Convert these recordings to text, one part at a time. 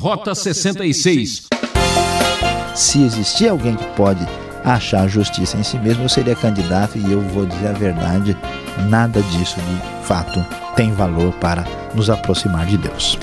Rota 66. Se existir alguém que pode achar justiça em si mesmo, eu seria candidato e eu vou dizer a verdade, nada disso de fato tem valor para nos aproximar de Deus.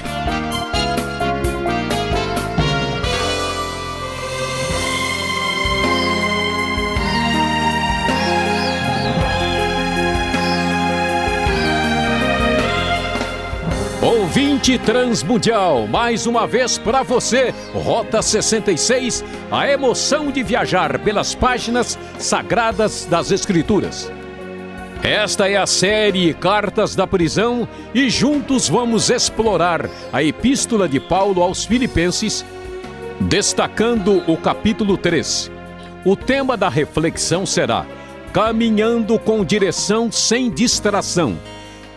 Ouvinte Transmundial, mais uma vez para você, Rota 66, a emoção de viajar pelas páginas sagradas das Escrituras. Esta é a série Cartas da Prisão e juntos vamos explorar a Epístola de Paulo aos Filipenses, destacando o capítulo 3. O tema da reflexão será Caminhando com direção sem distração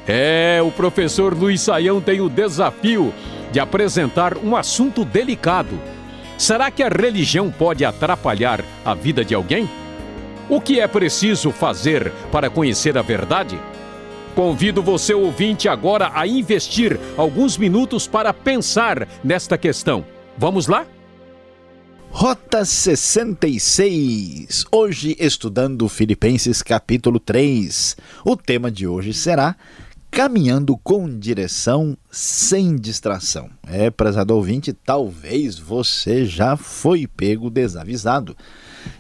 é, o professor Luiz Saião tem o desafio de apresentar um assunto delicado. Será que a religião pode atrapalhar a vida de alguém? O que é preciso fazer para conhecer a verdade? Convido você, ouvinte, agora a investir alguns minutos para pensar nesta questão. Vamos lá? Rota 66. Hoje estudando Filipenses capítulo 3. O tema de hoje será caminhando com direção sem distração. É, prezado ouvinte, talvez você já foi pego desavisado,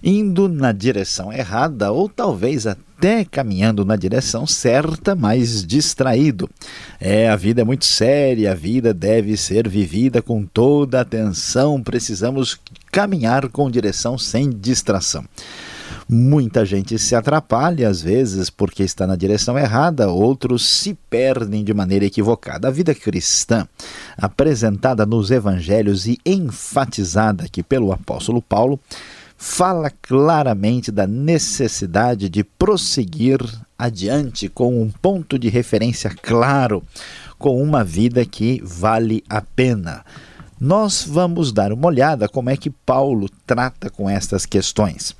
indo na direção errada ou talvez até caminhando na direção certa, mas distraído. É, a vida é muito séria, a vida deve ser vivida com toda atenção, precisamos caminhar com direção sem distração. Muita gente se atrapalha, às vezes, porque está na direção errada, outros se perdem de maneira equivocada. A vida cristã, apresentada nos evangelhos e enfatizada aqui pelo apóstolo Paulo, fala claramente da necessidade de prosseguir adiante com um ponto de referência claro, com uma vida que vale a pena. Nós vamos dar uma olhada como é que Paulo trata com estas questões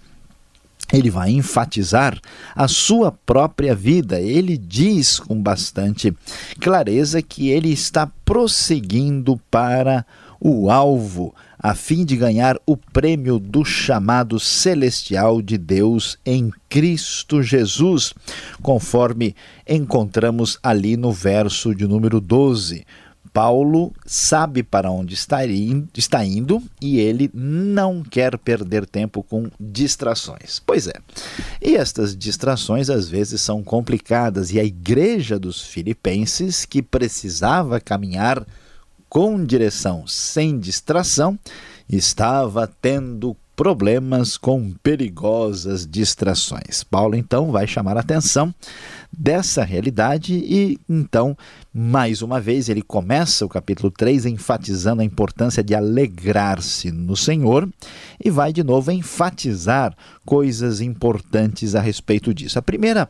ele vai enfatizar a sua própria vida. Ele diz com bastante clareza que ele está prosseguindo para o alvo, a fim de ganhar o prêmio do chamado celestial de Deus em Cristo Jesus, conforme encontramos ali no verso de número 12. Paulo sabe para onde está indo, e ele não quer perder tempo com distrações. Pois é. E estas distrações às vezes são complicadas e a igreja dos filipenses, que precisava caminhar com direção sem distração, estava tendo problemas com perigosas distrações. Paulo então vai chamar a atenção dessa realidade e então, mais uma vez, ele começa o capítulo 3 enfatizando a importância de alegrar-se no Senhor e vai de novo enfatizar coisas importantes a respeito disso. A primeira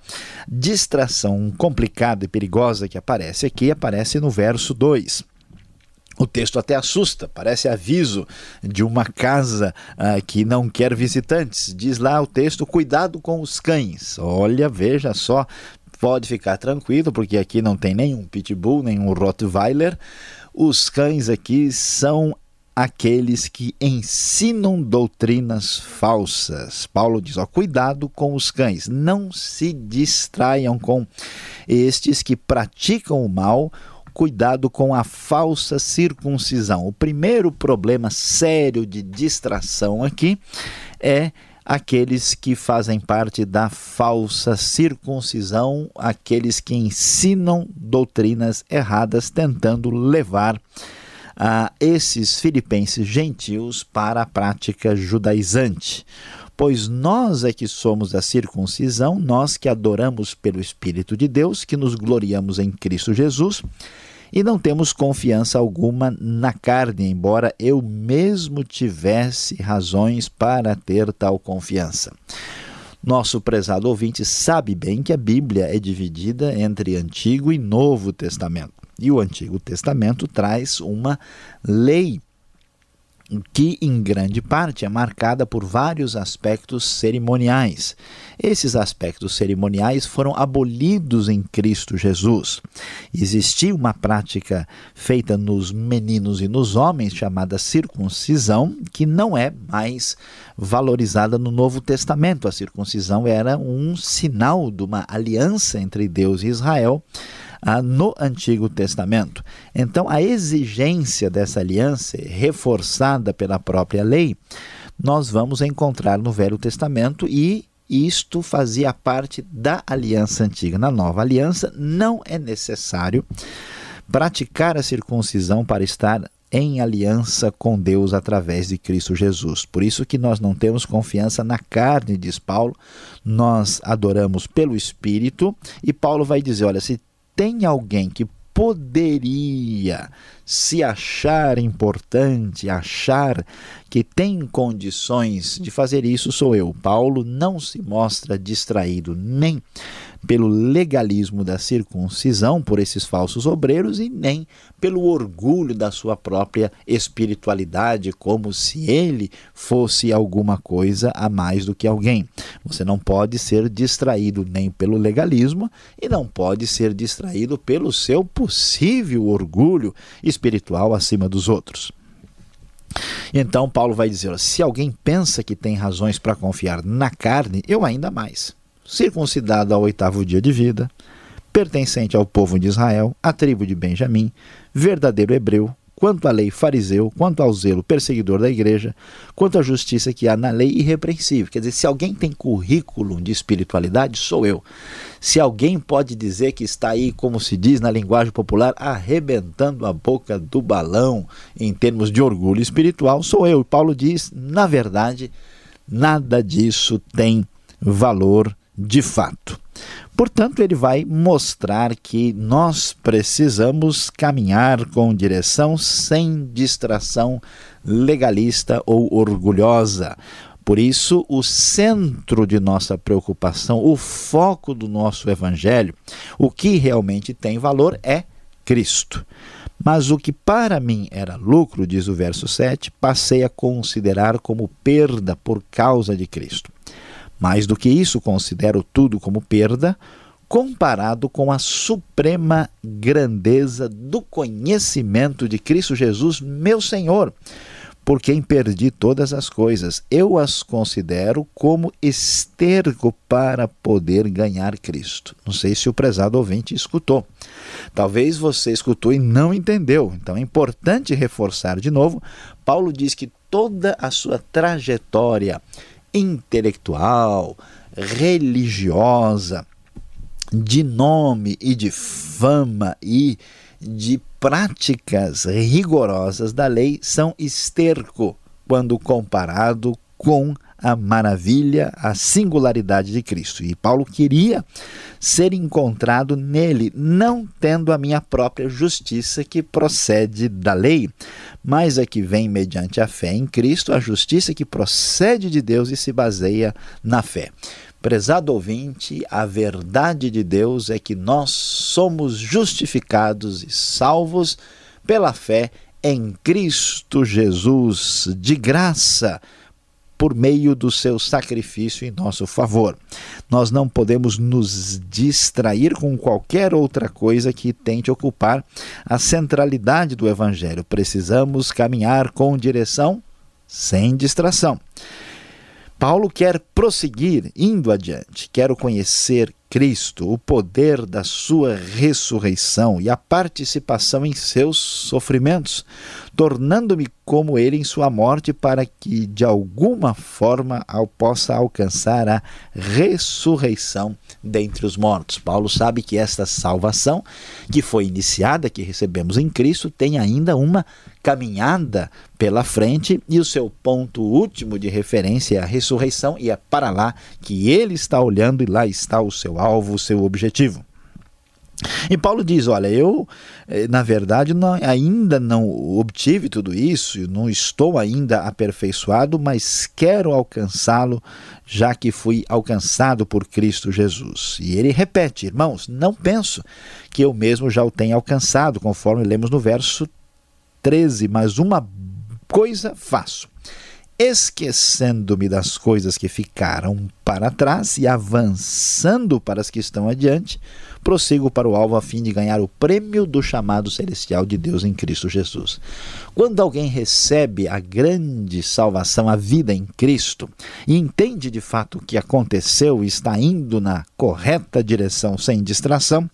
distração complicada e perigosa que aparece aqui aparece no verso 2 o texto até assusta, parece aviso de uma casa ah, que não quer visitantes. Diz lá o texto: cuidado com os cães. Olha, veja só, pode ficar tranquilo, porque aqui não tem nenhum pitbull, nenhum Rottweiler. Os cães aqui são aqueles que ensinam doutrinas falsas. Paulo diz: ó, cuidado com os cães, não se distraiam com estes que praticam o mal cuidado com a falsa circuncisão. O primeiro problema sério de distração aqui é aqueles que fazem parte da falsa circuncisão, aqueles que ensinam doutrinas erradas, tentando levar a esses filipenses gentios para a prática judaizante. Pois nós é que somos a circuncisão, nós que adoramos pelo Espírito de Deus, que nos gloriamos em Cristo Jesus e não temos confiança alguma na carne, embora eu mesmo tivesse razões para ter tal confiança. Nosso prezado ouvinte sabe bem que a Bíblia é dividida entre Antigo e Novo Testamento. E o Antigo Testamento traz uma lei que em grande parte é marcada por vários aspectos cerimoniais. Esses aspectos cerimoniais foram abolidos em Cristo Jesus. Existia uma prática feita nos meninos e nos homens chamada circuncisão, que não é mais valorizada no Novo Testamento. A circuncisão era um sinal de uma aliança entre Deus e Israel ah, no Antigo Testamento. Então, a exigência dessa aliança, reforçada pela própria lei, nós vamos encontrar no Velho Testamento e isto fazia parte da aliança antiga. Na nova aliança, não é necessário praticar a circuncisão para estar em aliança com Deus através de Cristo Jesus. Por isso que nós não temos confiança na carne, diz Paulo, nós adoramos pelo Espírito, e Paulo vai dizer, olha, se tem alguém que poderia se achar importante, achar que tem condições de fazer isso, sou eu. Paulo não se mostra distraído nem pelo legalismo da circuncisão por esses falsos obreiros e nem pelo orgulho da sua própria espiritualidade, como se ele fosse alguma coisa a mais do que alguém. Você não pode ser distraído nem pelo legalismo e não pode ser distraído pelo seu possível orgulho espiritual acima dos outros. Então Paulo vai dizer: se alguém pensa que tem razões para confiar na carne, eu ainda mais circuncidado ao oitavo dia de vida, pertencente ao povo de Israel, à tribo de Benjamim, verdadeiro hebreu, quanto à lei fariseu, quanto ao zelo perseguidor da igreja, quanto à justiça que há na lei irrepreensível. Quer dizer, se alguém tem currículo de espiritualidade, sou eu. Se alguém pode dizer que está aí, como se diz na linguagem popular, arrebentando a boca do balão em termos de orgulho espiritual, sou eu. E Paulo diz, na verdade, nada disso tem valor de fato. Portanto, ele vai mostrar que nós precisamos caminhar com direção sem distração legalista ou orgulhosa. Por isso, o centro de nossa preocupação, o foco do nosso evangelho, o que realmente tem valor é Cristo. Mas o que para mim era lucro, diz o verso 7, passei a considerar como perda por causa de Cristo. Mais do que isso, considero tudo como perda, comparado com a suprema grandeza do conhecimento de Cristo Jesus, meu Senhor, por quem perdi todas as coisas. Eu as considero como esterco para poder ganhar Cristo. Não sei se o prezado ouvinte escutou. Talvez você escutou e não entendeu. Então é importante reforçar de novo. Paulo diz que toda a sua trajetória intelectual, religiosa, de nome e de fama e de práticas rigorosas da lei são esterco quando comparado com a maravilha, a singularidade de Cristo. E Paulo queria ser encontrado nele, não tendo a minha própria justiça que procede da lei, mas a que vem mediante a fé em Cristo, a justiça que procede de Deus e se baseia na fé. Prezado ouvinte, a verdade de Deus é que nós somos justificados e salvos pela fé em Cristo Jesus, de graça por meio do seu sacrifício em nosso favor. Nós não podemos nos distrair com qualquer outra coisa que tente ocupar a centralidade do Evangelho. Precisamos caminhar com direção sem distração. Paulo quer prosseguir indo adiante. Quero conhecer Cristo, o poder da sua ressurreição e a participação em seus sofrimentos, tornando-me como ele em sua morte, para que de alguma forma eu possa alcançar a ressurreição dentre os mortos. Paulo sabe que esta salvação, que foi iniciada, que recebemos em Cristo, tem ainda uma caminhada pela frente e o seu ponto último de referência é a ressurreição, e é para lá que ele está olhando e lá está o seu alvo, o seu objetivo. E Paulo diz: Olha, eu, eh, na verdade, não, ainda não obtive tudo isso, não estou ainda aperfeiçoado, mas quero alcançá-lo, já que fui alcançado por Cristo Jesus. E ele repete: Irmãos, não penso que eu mesmo já o tenha alcançado, conforme lemos no verso 13, mas uma coisa faço esquecendo-me das coisas que ficaram para trás e avançando para as que estão adiante, prossigo para o alvo a fim de ganhar o prêmio do chamado celestial de Deus em Cristo Jesus. Quando alguém recebe a grande salvação, a vida em Cristo, e entende de fato o que aconteceu e está indo na correta direção sem distração,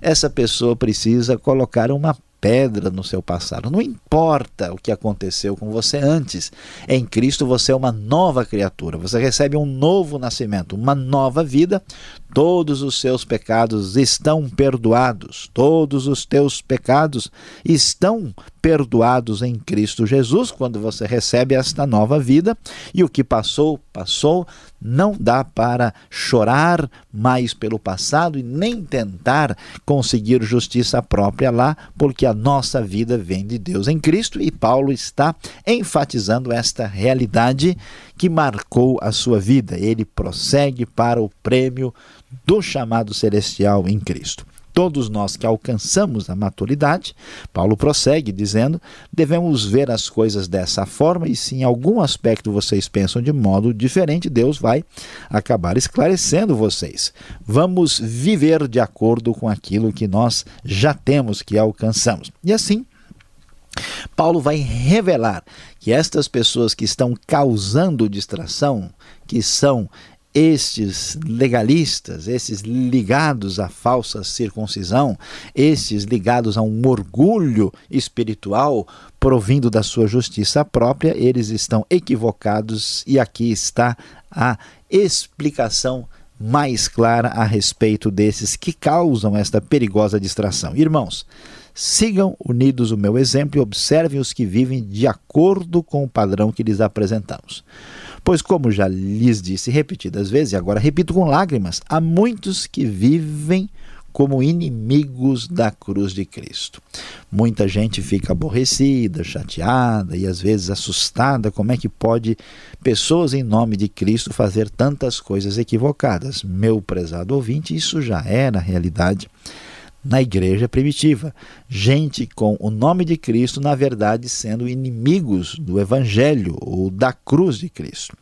essa pessoa precisa colocar uma pedra no seu passado. Não importa o que aconteceu com você antes. Em Cristo você é uma nova criatura. Você recebe um novo nascimento, uma nova vida. Todos os seus pecados estão perdoados. Todos os teus pecados estão perdoados em Cristo Jesus quando você recebe esta nova vida. E o que passou, passou. Não dá para chorar mais pelo passado e nem tentar conseguir justiça própria lá, porque a nossa vida vem de Deus em Cristo e Paulo está enfatizando esta realidade que marcou a sua vida. Ele prossegue para o prêmio do chamado celestial em Cristo. Todos nós que alcançamos a maturidade, Paulo prossegue dizendo, devemos ver as coisas dessa forma e se em algum aspecto vocês pensam de modo diferente, Deus vai acabar esclarecendo vocês. Vamos viver de acordo com aquilo que nós já temos, que alcançamos. E assim, Paulo vai revelar que estas pessoas que estão causando distração, que são estes legalistas, esses ligados à falsa circuncisão, estes ligados a um orgulho espiritual provindo da sua justiça própria, eles estão equivocados e aqui está a explicação mais clara a respeito desses que causam esta perigosa distração. Irmãos, sigam unidos o meu exemplo e observem os que vivem de acordo com o padrão que lhes apresentamos. Pois, como já lhes disse repetidas vezes, e agora repito com lágrimas, há muitos que vivem como inimigos da cruz de Cristo. Muita gente fica aborrecida, chateada e às vezes assustada. Como é que pode pessoas em nome de Cristo fazer tantas coisas equivocadas? Meu prezado ouvinte, isso já era realidade na igreja primitiva. Gente com o nome de Cristo, na verdade, sendo inimigos do Evangelho ou da cruz de Cristo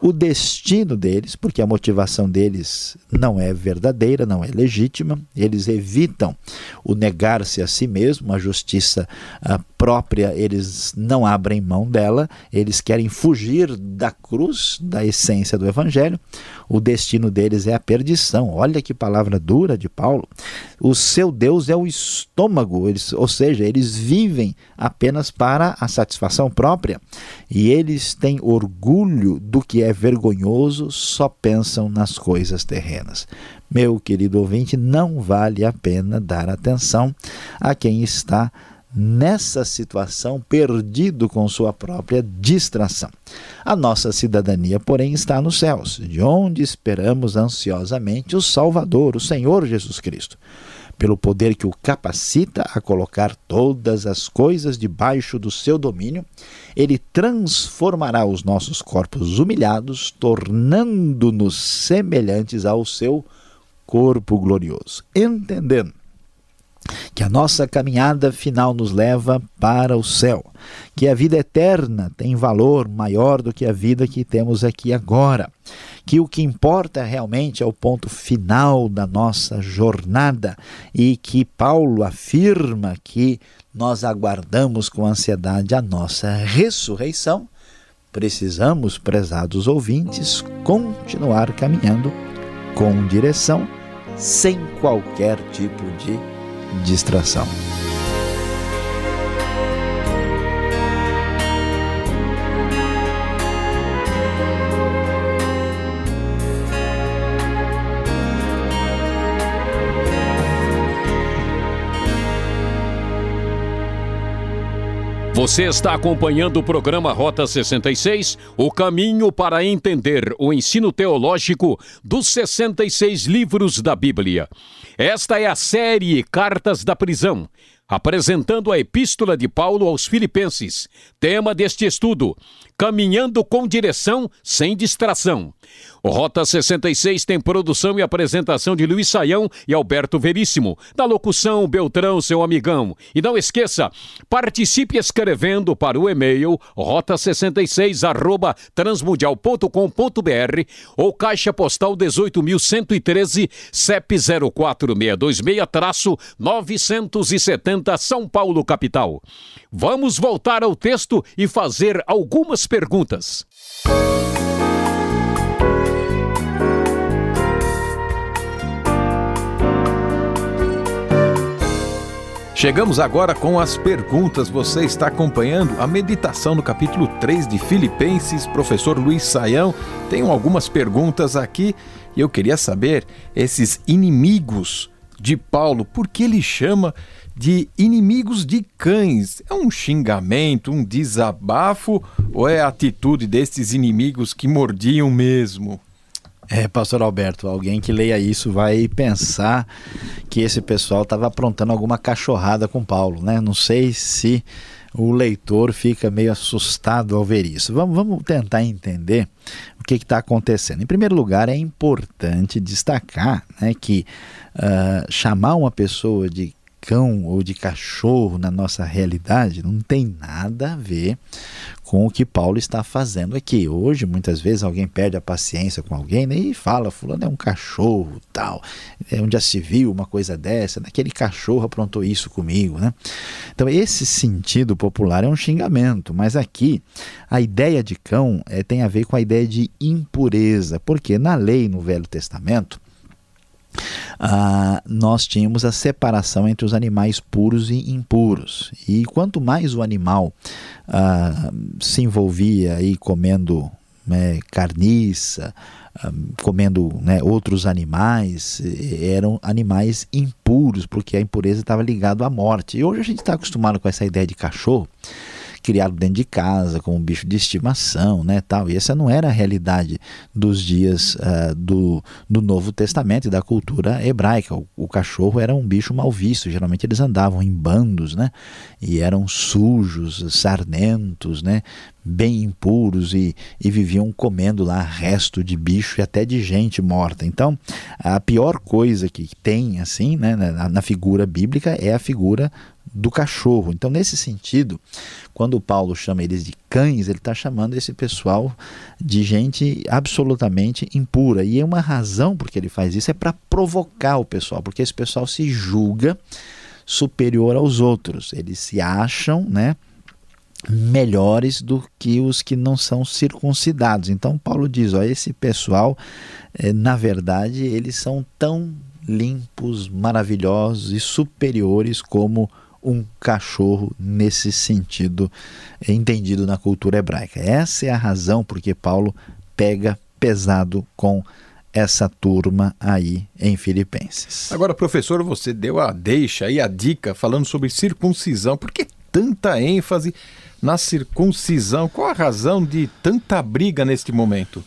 o destino deles, porque a motivação deles não é verdadeira, não é legítima, eles evitam o negar-se a si mesmo, a justiça a própria, eles não abrem mão dela, eles querem fugir da cruz, da essência do evangelho. O destino deles é a perdição. Olha que palavra dura de Paulo. O seu Deus é o estômago, eles, ou seja, eles vivem apenas para a satisfação própria e eles têm orgulho do que é vergonhoso, só pensam nas coisas terrenas. Meu querido ouvinte, não vale a pena dar atenção a quem está nessa situação perdido com sua própria distração. A nossa cidadania, porém, está nos céus, de onde esperamos ansiosamente o Salvador, o Senhor Jesus Cristo pelo poder que o capacita a colocar todas as coisas debaixo do seu domínio, ele transformará os nossos corpos humilhados, tornando-nos semelhantes ao seu corpo glorioso. Entendendo que a nossa caminhada final nos leva para o céu, que a vida eterna tem valor maior do que a vida que temos aqui agora, que o que importa realmente é o ponto final da nossa jornada. E que Paulo afirma que nós aguardamos com ansiedade a nossa ressurreição, precisamos, prezados ouvintes, continuar caminhando com direção, sem qualquer tipo de distração. Você está acompanhando o programa Rota 66, o caminho para entender o ensino teológico dos 66 livros da Bíblia. Esta é a série Cartas da Prisão, apresentando a Epístola de Paulo aos Filipenses. Tema deste estudo: caminhando com direção, sem distração. O Rota 66 tem produção e apresentação de Luiz Saião e Alberto Veríssimo. Da locução, Beltrão, seu amigão. E não esqueça, participe escrevendo para o e-mail rota66 arroba transmundial.com.br ou caixa postal 18.113 CEP 04626-970 São Paulo, capital. Vamos voltar ao texto e fazer algumas perguntas. Chegamos agora com as perguntas. Você está acompanhando a meditação no capítulo 3 de Filipenses. Professor Luiz Saião, tenho algumas perguntas aqui e eu queria saber esses inimigos de Paulo, por que ele chama de inimigos de cães? É um xingamento, um desabafo ou é a atitude destes inimigos que mordiam mesmo? É, pastor Alberto, alguém que leia isso vai pensar que esse pessoal estava aprontando alguma cachorrada com Paulo, né? Não sei se o leitor fica meio assustado ao ver isso. Vamos, vamos tentar entender que está acontecendo. Em primeiro lugar, é importante destacar né, que uh, chamar uma pessoa de cão ou de cachorro na nossa realidade não tem nada a ver com o que Paulo está fazendo aqui. Hoje, muitas vezes, alguém perde a paciência com alguém né, e fala: Fulano é um cachorro, tal. É onde já se viu uma coisa dessa, aquele cachorro aprontou isso comigo. Né? Então, esse sentido popular é um xingamento, mas aqui a ideia de cão é, tem a ver com a ideia de impureza, porque na lei, no Velho Testamento, ah, nós tínhamos a separação entre os animais puros e impuros. E quanto mais o animal ah, se envolvia aí comendo né, carniça, ah, comendo né, outros animais, eram animais impuros, porque a impureza estava ligada à morte. E hoje a gente está acostumado com essa ideia de cachorro criado dentro de casa, como um bicho de estimação, né, tal. E essa não era a realidade dos dias uh, do, do Novo Testamento e da cultura hebraica. O, o, cachorro era um bicho mal visto, geralmente eles andavam em bandos, né, e eram sujos, sarnentos, né, bem impuros e, e viviam comendo lá resto de bicho e até de gente morta. Então, a pior coisa que tem, assim, né, na, na figura bíblica é a figura do cachorro. Então, nesse sentido, quando Paulo chama eles de cães, ele está chamando esse pessoal de gente absolutamente impura. E é uma razão porque ele faz isso é para provocar o pessoal, porque esse pessoal se julga superior aos outros. Eles se acham, né? melhores do que os que não são circuncidados. Então Paulo diz, ó, esse pessoal, eh, na verdade, eles são tão limpos, maravilhosos e superiores como um cachorro nesse sentido entendido na cultura hebraica. Essa é a razão porque Paulo pega pesado com essa turma aí em Filipenses. Agora, professor, você deu a deixa e a dica falando sobre circuncisão. Por que tanta ênfase na circuncisão? Qual a razão de tanta briga neste momento?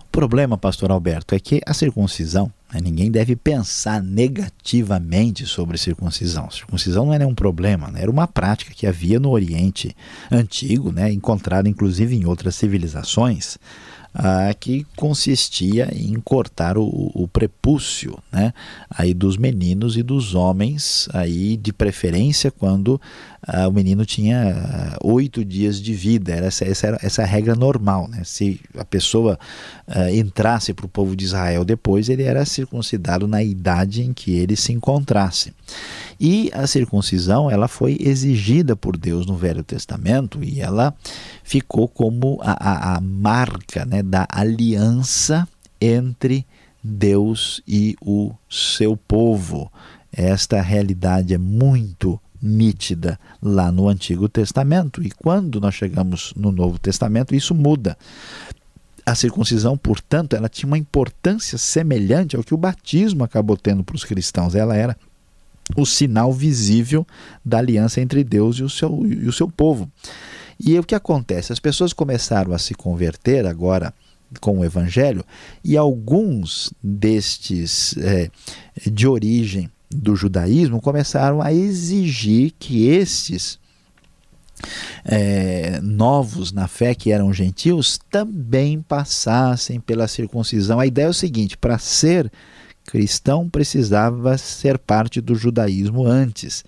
O problema, pastor Alberto, é que a circuncisão? Ninguém deve pensar negativamente sobre circuncisão. Circuncisão não é nenhum problema, né? era uma prática que havia no Oriente Antigo, né? encontrada inclusive em outras civilizações, ah, que consistia em cortar o, o, prepúcio né, aí dos meninos e dos homens, aí de preferência quando ah, o menino tinha ah, oito dias de vida. Era essa, essa era essa regra normal. Né? Se a pessoa ah, entrasse para o povo de Israel depois, ele era circuncidado na idade em que ele se encontrasse. E a circuncisão ela foi exigida por Deus no Velho Testamento e ela ficou como a, a, a marca né, da aliança entre Deus e o seu povo. Esta realidade é muito nítida lá no Antigo Testamento e quando nós chegamos no Novo Testamento isso muda. A circuncisão, portanto, ela tinha uma importância semelhante ao que o batismo acabou tendo para os cristãos. Ela era o sinal visível da aliança entre Deus e o seu, e o seu povo. E o que acontece? As pessoas começaram a se converter agora com o Evangelho e alguns destes é, de origem do judaísmo começaram a exigir que estes é, novos na fé, que eram gentios, também passassem pela circuncisão. A ideia é o seguinte: para ser cristão precisava ser parte do judaísmo antes.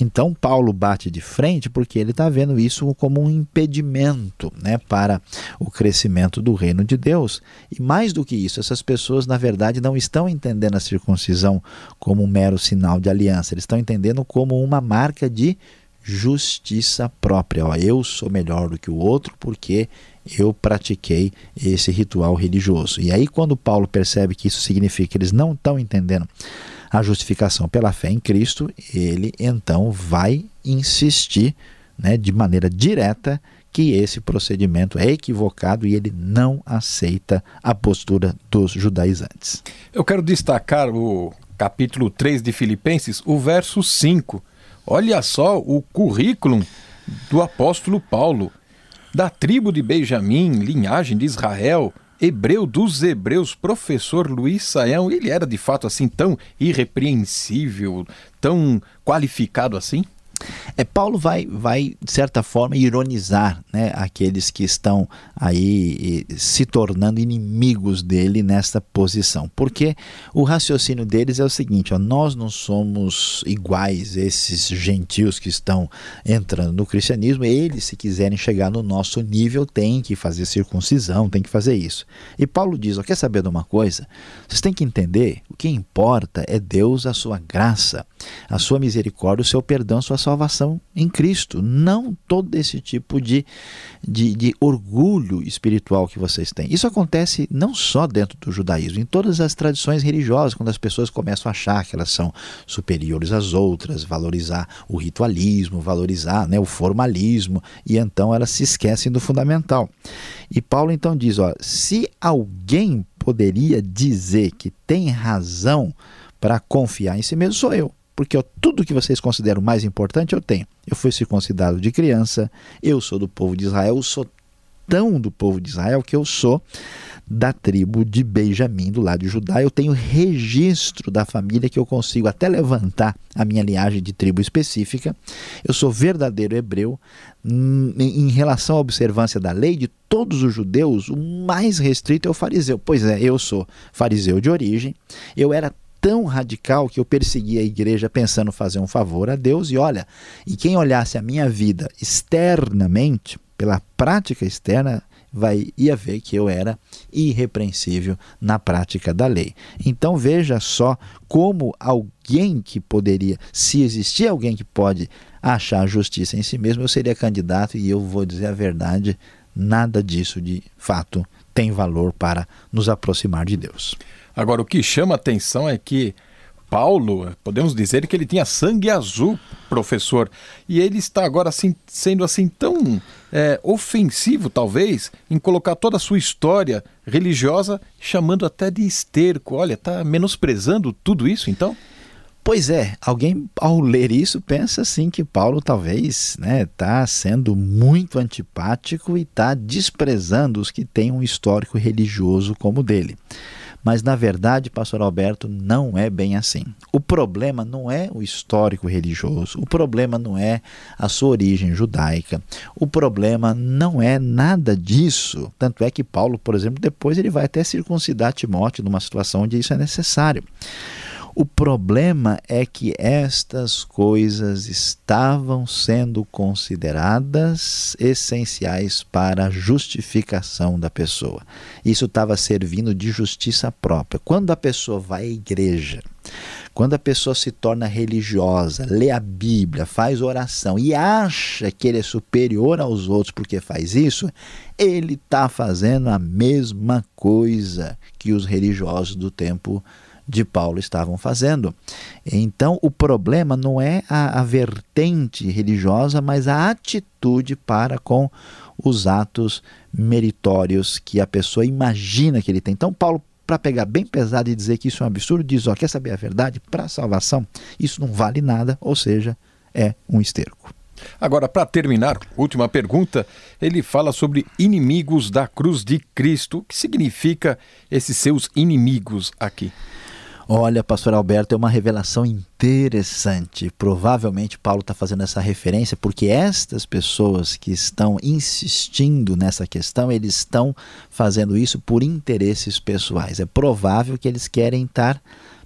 Então Paulo bate de frente porque ele está vendo isso como um impedimento né, para o crescimento do reino de Deus. E mais do que isso, essas pessoas na verdade não estão entendendo a circuncisão como um mero sinal de aliança, eles estão entendendo como uma marca de justiça própria. Ó, eu sou melhor do que o outro porque eu pratiquei esse ritual religioso. E aí, quando Paulo percebe que isso significa que eles não estão entendendo a justificação pela fé em Cristo, ele então vai insistir né, de maneira direta que esse procedimento é equivocado e ele não aceita a postura dos judaizantes. Eu quero destacar o capítulo 3 de Filipenses, o verso 5 Olha só o currículo do apóstolo Paulo. Da tribo de Benjamim, linhagem de Israel, hebreu dos hebreus, professor Luiz Saião, ele era de fato assim tão irrepreensível, tão qualificado assim? É, Paulo vai, vai, de certa forma, ironizar né, aqueles que estão aí se tornando inimigos dele nesta posição. Porque o raciocínio deles é o seguinte: ó, nós não somos iguais esses gentios que estão entrando no cristianismo, eles, se quiserem chegar no nosso nível, têm que fazer circuncisão, têm que fazer isso. E Paulo diz: ó, quer saber de uma coisa? Vocês têm que entender: o que importa é Deus, a sua graça, a sua misericórdia, o seu perdão, a sua salvação em Cristo, não todo esse tipo de, de, de, orgulho espiritual que vocês têm. Isso acontece não só dentro do judaísmo, em todas as tradições religiosas, quando as pessoas começam a achar que elas são superiores às outras, valorizar o ritualismo, valorizar né, o formalismo, e então elas se esquecem do fundamental. E Paulo então diz: ó, se alguém poderia dizer que tem razão para confiar em si mesmo, sou eu porque ó, tudo que vocês consideram mais importante eu tenho. Eu fui circuncidado de criança, eu sou do povo de Israel, eu sou tão do povo de Israel que eu sou da tribo de Benjamim, do lado de Judá. Eu tenho registro da família que eu consigo até levantar a minha linhagem de tribo específica. Eu sou verdadeiro hebreu. Hum, em relação à observância da lei de todos os judeus, o mais restrito é o fariseu. Pois é, eu sou fariseu de origem. Eu era tão radical que eu persegui a igreja pensando fazer um favor a Deus. E olha, e quem olhasse a minha vida externamente, pela prática externa, vai ia ver que eu era irrepreensível na prática da lei. Então veja só como alguém que poderia, se existir alguém que pode achar justiça em si mesmo, eu seria candidato e eu vou dizer a verdade, nada disso de fato tem valor para nos aproximar de Deus. Agora, o que chama atenção é que Paulo, podemos dizer que ele tinha sangue azul, professor, e ele está agora assim, sendo assim tão é, ofensivo, talvez, em colocar toda a sua história religiosa, chamando até de esterco. Olha, está menosprezando tudo isso, então? Pois é, alguém ao ler isso pensa assim que Paulo talvez está né, tá sendo muito antipático e está desprezando os que têm um histórico religioso como o dele. Mas na verdade, pastor Alberto, não é bem assim. O problema não é o histórico religioso, o problema não é a sua origem judaica. O problema não é nada disso. Tanto é que Paulo, por exemplo, depois ele vai até circuncidar Timóteo numa situação onde isso é necessário. O problema é que estas coisas estavam sendo consideradas essenciais para a justificação da pessoa. Isso estava servindo de justiça própria. Quando a pessoa vai à igreja, quando a pessoa se torna religiosa, lê a Bíblia, faz oração e acha que ele é superior aos outros porque faz isso, ele está fazendo a mesma coisa que os religiosos do tempo de Paulo estavam fazendo. Então, o problema não é a, a vertente religiosa, mas a atitude para com os atos meritórios que a pessoa imagina que ele tem. Então, Paulo, para pegar bem pesado e dizer que isso é um absurdo, diz: ó, quer saber a verdade? Para a salvação, isso não vale nada, ou seja, é um esterco. Agora, para terminar, última pergunta, ele fala sobre inimigos da cruz de Cristo. O que significa esses seus inimigos aqui? Olha, pastor Alberto, é uma revelação interessante. Provavelmente Paulo está fazendo essa referência porque estas pessoas que estão insistindo nessa questão, eles estão fazendo isso por interesses pessoais. É provável que eles querem estar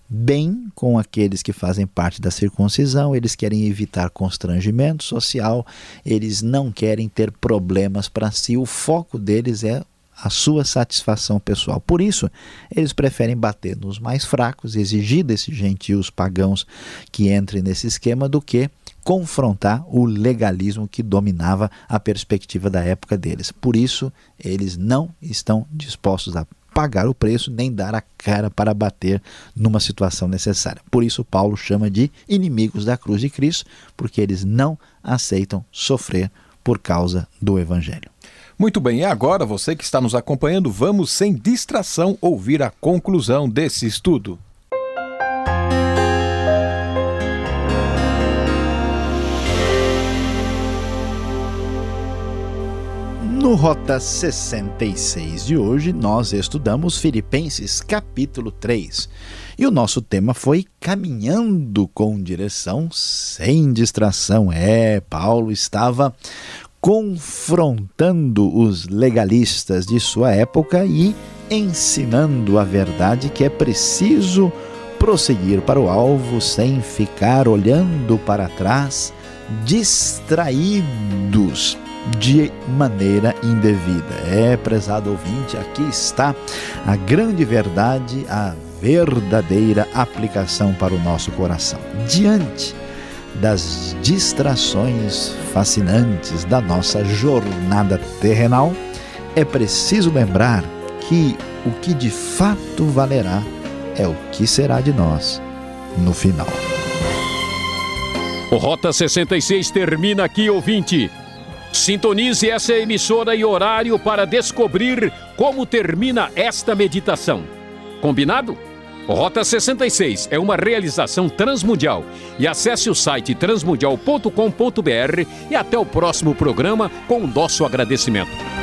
bem com aqueles que fazem parte da circuncisão, eles querem evitar constrangimento social, eles não querem ter problemas para si. O foco deles é a sua satisfação pessoal. Por isso, eles preferem bater nos mais fracos, exigir desses gentios pagãos que entrem nesse esquema, do que confrontar o legalismo que dominava a perspectiva da época deles. Por isso, eles não estão dispostos a pagar o preço nem dar a cara para bater numa situação necessária. Por isso, Paulo chama de inimigos da cruz de Cristo, porque eles não aceitam sofrer por causa do Evangelho. Muito bem, e agora você que está nos acompanhando, vamos sem distração ouvir a conclusão desse estudo. No Rota 66 de hoje, nós estudamos Filipenses capítulo 3. E o nosso tema foi Caminhando com direção sem distração. É, Paulo estava confrontando os legalistas de sua época e ensinando a verdade que é preciso prosseguir para o alvo sem ficar olhando para trás, distraídos de maneira indevida. É, prezado ouvinte, aqui está a grande verdade, a verdadeira aplicação para o nosso coração. Diante das distrações fascinantes da nossa jornada terrenal, é preciso lembrar que o que de fato valerá é o que será de nós no final. O Rota 66 termina aqui, ouvinte. Sintonize essa emissora e horário para descobrir como termina esta meditação. Combinado? Rota 66 é uma realização transmundial. E acesse o site transmundial.com.br e até o próximo programa com o nosso agradecimento.